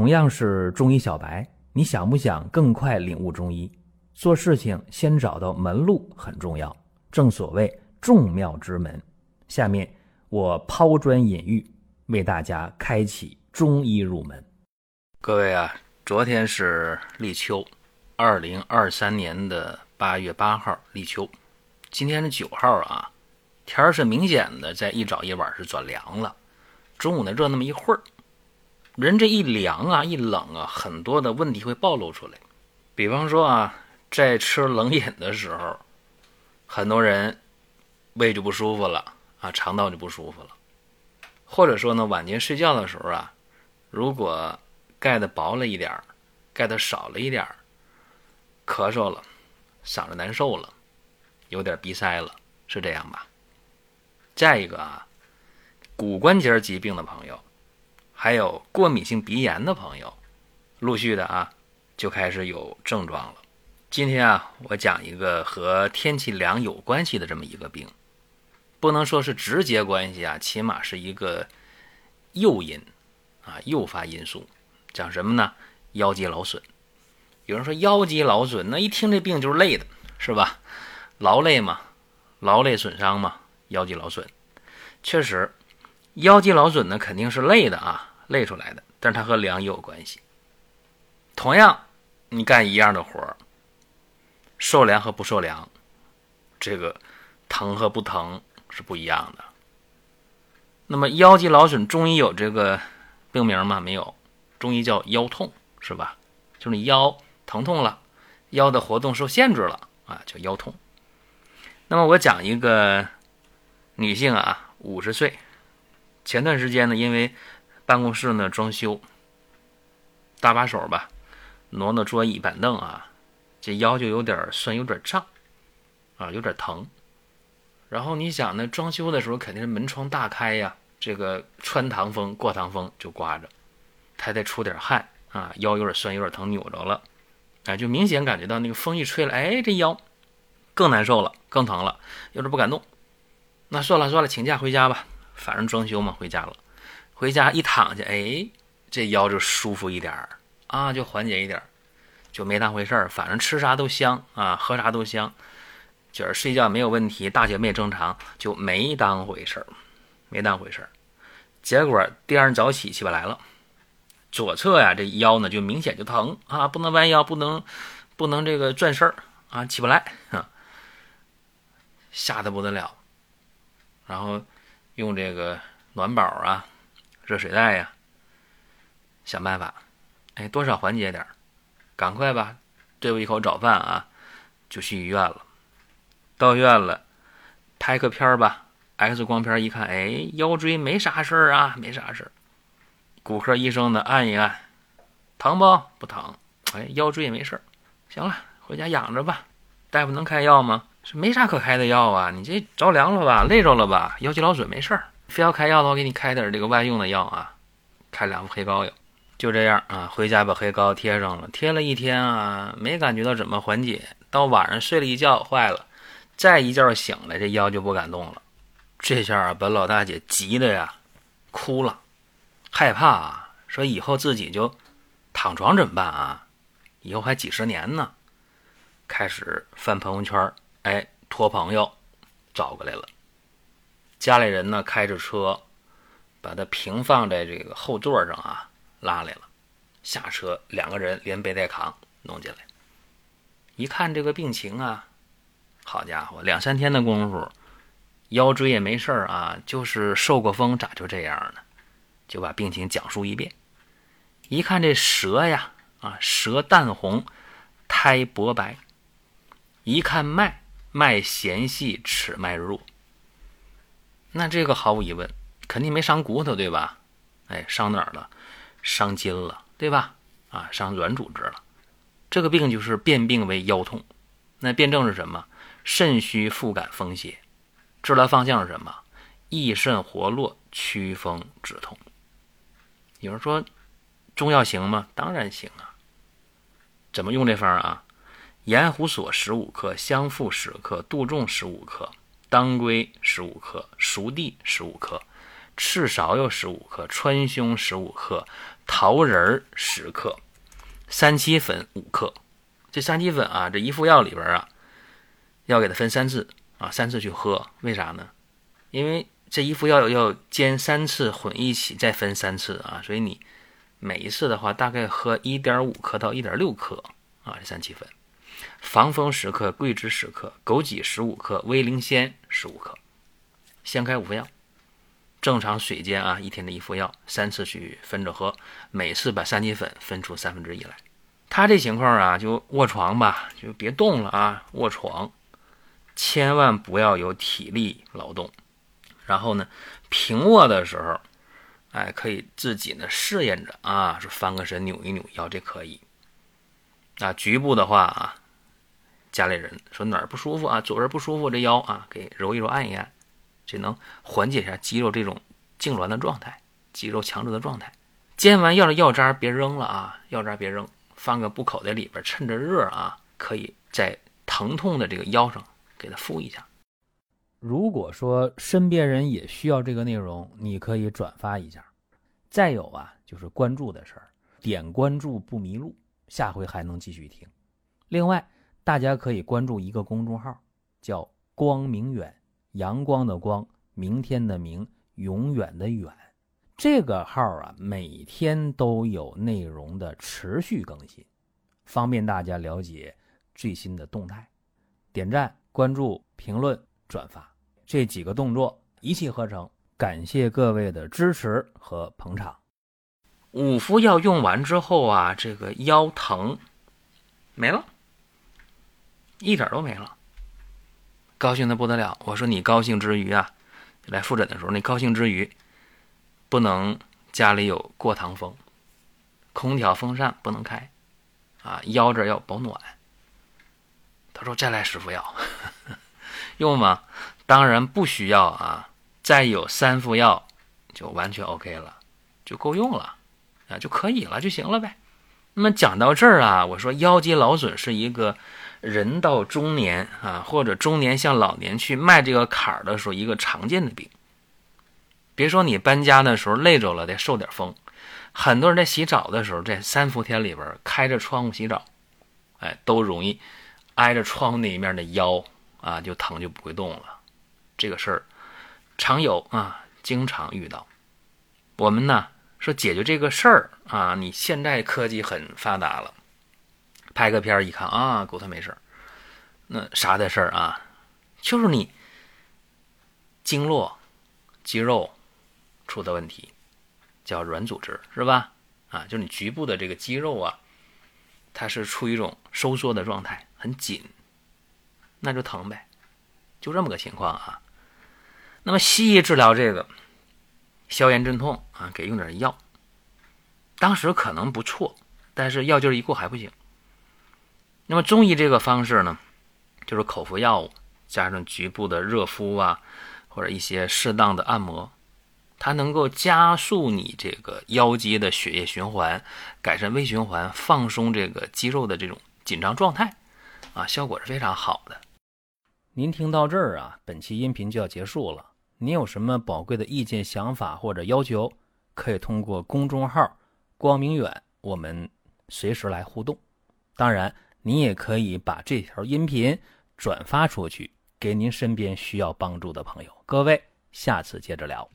同样是中医小白，你想不想更快领悟中医？做事情先找到门路很重要，正所谓众妙之门。下面我抛砖引玉，为大家开启中医入门。各位啊，昨天是立秋，二零二三年的八月八号立秋，今天是九号啊，天儿是明显的在一早一晚是转凉了，中午呢热那么一会儿，人这一凉啊一冷啊，很多的问题会暴露出来，比方说啊。在吃冷饮的时候，很多人胃就不舒服了啊，肠道就不舒服了。或者说呢，晚间睡觉的时候啊，如果盖的薄了一点儿，盖的少了一点儿，咳嗽了，嗓子难受了，有点鼻塞了，是这样吧？再一个啊，骨关节疾病的朋友，还有过敏性鼻炎的朋友，陆续的啊，就开始有症状了。今天啊，我讲一个和天气凉有关系的这么一个病，不能说是直接关系啊，起码是一个诱因啊，诱发因素。讲什么呢？腰肌劳损。有人说腰肌劳损，那一听这病就是累的，是吧？劳累嘛，劳累损伤嘛，腰肌劳损。确实，腰肌劳损呢肯定是累的啊，累出来的。但是它和凉也有关系。同样，你干一样的活儿。受凉和不受凉，这个疼和不疼是不一样的。那么腰肌劳损，中医有这个病名吗？没有，中医叫腰痛，是吧？就是你腰疼痛了，腰的活动受限制了啊，叫腰痛。那么我讲一个女性啊，五十岁，前段时间呢，因为办公室呢装修，搭把手吧，挪挪桌椅板凳啊。这腰就有点酸，有点胀，啊，有点疼。然后你想呢，装修的时候肯定是门窗大开呀，这个穿堂风、过堂风就刮着，他得出点汗啊，腰有点酸，有点疼，扭着了，哎，就明显感觉到那个风一吹了，哎，这腰更难受了，更疼了，有点不敢动。那算了算了，请假回家吧，反正装修嘛，回家了。回家一躺下，哎，这腰就舒服一点儿啊，就缓解一点儿。就没当回事儿，反正吃啥都香啊，喝啥都香，就是睡觉没有问题，大小便正常，就没当回事儿，没当回事儿。结果第二天早起起不来了，左侧呀这腰呢就明显就疼啊，不能弯腰，不能不能这个转身儿啊，起不来，吓得不得了。然后用这个暖宝啊、热水袋呀，想办法，哎，多少缓解点儿。赶快吧，对付一口早饭啊，就去医院了。到院了，拍个片儿吧，X 光片一看，哎，腰椎没啥事儿啊，没啥事儿。骨科医生呢，按一按，疼不？不疼。哎，腰椎也没事儿。行了，回家养着吧。大夫能开药吗？是没啥可开的药啊。你这着凉了吧？累着了吧？腰肌劳损没事儿。非要开药的话，给你开点这个外用的药啊，开两副黑膏药。就这样啊，回家把黑膏贴上了，贴了一天啊，没感觉到怎么缓解。到晚上睡了一觉，坏了，再一觉醒来，这腰就不敢动了。这下啊，把老大姐急的呀，哭了，害怕啊，说以后自己就躺床怎么办啊？以后还几十年呢。开始翻朋友圈，哎，托朋友找过来了。家里人呢，开着车把他平放在这个后座上啊。拉来了，下车，两个人连背带扛弄进来。一看这个病情啊，好家伙，两三天的功夫，腰椎也没事啊，就是受过风，咋就这样呢？就把病情讲述一遍。一看这舌呀，啊，舌淡红，苔薄白。一看脉，脉弦细，齿脉弱。那这个毫无疑问，肯定没伤骨头，对吧？哎，伤哪儿了？伤筋了，对吧？啊，伤软组织了。这个病就是变病为腰痛。那辨证是什么？肾虚腹感风邪。治疗方向是什么？益肾活络，祛风止痛。有人说，中药行吗？当然行啊。怎么用这方啊？盐胡索十五克，香附十克，杜仲十五克，当归十五克，熟地十五克，赤芍药十五克，川芎十五克，桃仁十克，三七粉五克。这三七粉啊，这一副药里边啊，要给它分三次啊，三次去喝。为啥呢？因为这一副药要煎三次，混一起再分三次啊，所以你每一次的话，大概喝一点五克到一点六克啊，这三七粉。防风十克，桂枝十克，枸杞十五克，威灵仙十五克，先开五副药。正常水煎啊，一天的一副药，三次去分着喝，每次把三七粉分出三分之一来。他这情况啊，就卧床吧，就别动了啊，卧床，千万不要有体力劳动。然后呢，平卧的时候，哎，可以自己呢试验着啊，说翻个身，扭一扭腰，这可以。啊，局部的话啊，家里人说哪儿不舒服啊，左边不舒服，这腰啊，给揉一揉，按一按。这能缓解一下肌肉这种痉挛的状态，肌肉强直的状态。煎完药的药渣别扔了啊，药渣别扔，放个布口袋里边，趁着热啊，可以在疼痛的这个腰上给它敷一下。如果说身边人也需要这个内容，你可以转发一下。再有啊，就是关注的事儿，点关注不迷路，下回还能继续听。另外，大家可以关注一个公众号，叫“光明远”。阳光的光，明天的明，永远的远。这个号啊，每天都有内容的持续更新，方便大家了解最新的动态。点赞、关注、评论、转发这几个动作一气呵成。感谢各位的支持和捧场。五副药用完之后啊，这个腰疼没了，一点都没了。高兴的不得了，我说你高兴之余啊，来复诊的时候，你高兴之余，不能家里有过堂风，空调风扇不能开，啊，腰这要保暖。他说再来十副药，用吗？当然不需要啊，再有三副药就完全 OK 了，就够用了，啊，就可以了就行了呗。那么讲到这儿啊，我说腰肌劳损是一个。人到中年啊，或者中年向老年去迈这个坎儿的时候，一个常见的病。别说你搬家的时候累着了，得受点风。很多人在洗澡的时候，在三伏天里边开着窗户洗澡，哎，都容易挨着窗户那一面的腰啊就疼就不会动了。这个事儿常有啊，经常遇到。我们呢说解决这个事儿啊，你现在科技很发达了。拍个片一看啊，骨头没事那啥的事儿啊，就是你经络、肌肉出的问题，叫软组织是吧？啊，就是你局部的这个肌肉啊，它是处于一种收缩的状态，很紧，那就疼呗，就这么个情况啊。那么西医治疗这个消炎镇痛啊，给用点药，当时可能不错，但是药劲一过还不行。那么中医这个方式呢，就是口服药物加上局部的热敷啊，或者一些适当的按摩，它能够加速你这个腰肌的血液循环，改善微循环，放松这个肌肉的这种紧张状态，啊，效果是非常好的。您听到这儿啊，本期音频就要结束了。您有什么宝贵的意见、想法或者要求，可以通过公众号“光明远”，我们随时来互动。当然。你也可以把这条音频转发出去，给您身边需要帮助的朋友。各位，下次接着聊。